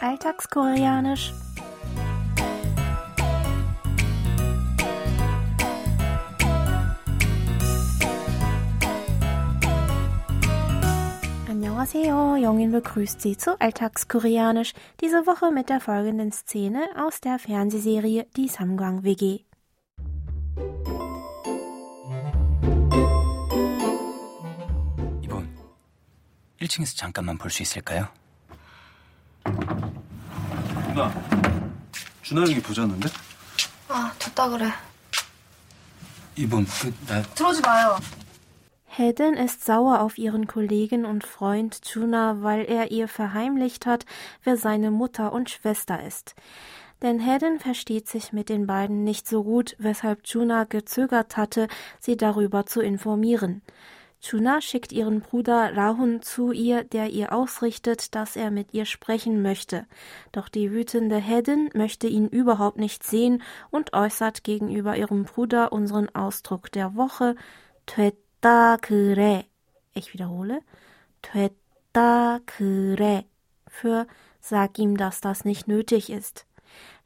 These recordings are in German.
Alltagskoreanisch. Annyeonghaseyo, Jongin begrüßt Sie zu Alltagskoreanisch, diese Woche mit der folgenden Szene aus der Fernsehserie Die Samgang WG. 이분 1층에서 잠깐만 볼 수 있을까요? 누나, 준하 형이 부자는데? 아, 됐다 그래. 이분 그나 들어오지 마요. Hedden ist sauer auf ihren Kollegen und Freund Juna, weil er ihr verheimlicht hat, wer seine Mutter und Schwester ist. Denn Hedden versteht sich mit den beiden nicht so gut, weshalb Juna gezögert hatte, sie darüber zu informieren. Juna schickt ihren Bruder Rahun zu ihr, der ihr ausrichtet, dass er mit ihr sprechen möchte. Doch die wütende Hedden möchte ihn überhaupt nicht sehen und äußert gegenüber ihrem Bruder unseren Ausdruck der Woche 됐다 그래. Ich wiederhole. 됐다 그래. Für sag ihm, dass das nicht nötig ist.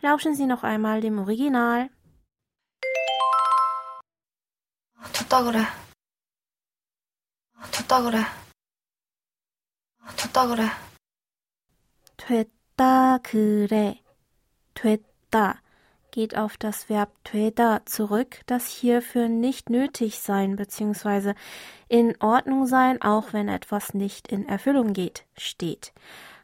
Lauschen Sie noch einmal dem Original. 아, 됐다 그래. 아, 됐다 그래. 아, 됐다 그래. 됐다 그래. 됐다 geht auf das Verb 되다 zurück, das hier für nicht nötig sein bzw. in Ordnung sein, auch wenn etwas nicht in Erfüllung geht, steht.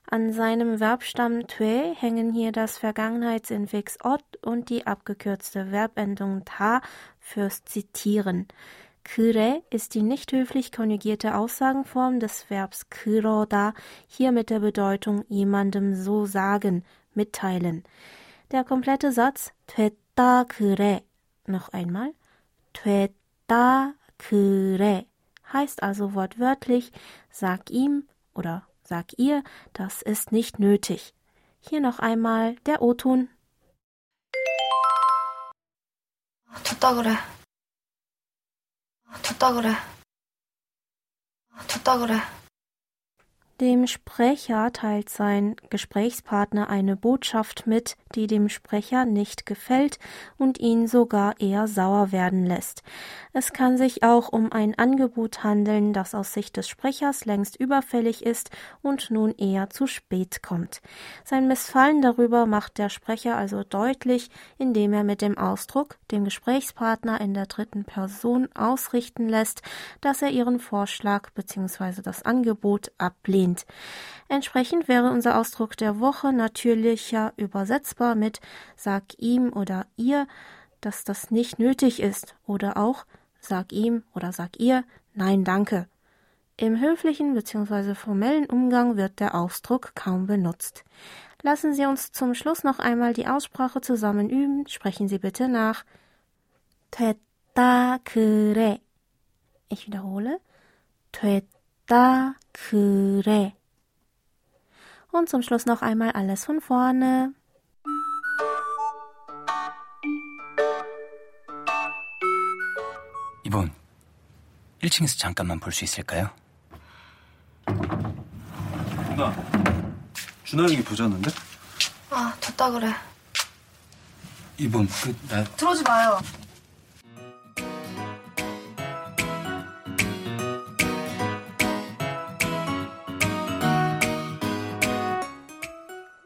An seinem Verbstamm tue hängen hier das Vergangenheitsinfix ot und die abgekürzte Verbendung ta fürs Zitieren. Kure ist die nicht höflich konjugierte Aussagenform des Verbs kuroda, hier mit der Bedeutung jemandem so sagen, mitteilen. Der komplette Satz tuetta kure noch einmal tuetta kure heißt also wortwörtlich sag ihm oder sag ihr, das ist nicht nötig. Hier noch einmal der O-Ton. tuetta kure 됐다 그래. 아, 됐다 그래. Dem Sprecher teilt sein Gesprächspartner eine Botschaft mit, die dem Sprecher nicht gefällt und ihn sogar eher sauer werden lässt. Es kann sich auch um ein Angebot handeln, das aus Sicht des Sprechers längst überfällig ist und nun eher zu spät kommt. Sein Missfallen darüber macht der Sprecher also deutlich, indem er mit dem Ausdruck dem Gesprächspartner in der dritten Person ausrichten lässt, dass er ihren Vorschlag bzw. das Angebot ablehnt ablehnt. Entsprechend wäre unser Ausdruck der Woche natürlicher übersetzbar mit sag ihm oder ihr, dass das nicht nötig ist oder auch sag ihm oder sag ihr nein danke. Im höflichen bzw. formellen Umgang wird der Ausdruck kaum benutzt. Lassen Sie uns zum Schluss noch einmal die Aussprache zusammen üben. Sprechen Sie bitte nach. 됐다 그래. Ich wiederhole. 됐다 그래. Und zum Schluss noch einmal alles von vorne. 이분 1층에서 잠깐만 볼 수 있을까요? 누나, 준하 형이 부자는데? 아, 됐다 그래. 이분 그나 들어오지 마요.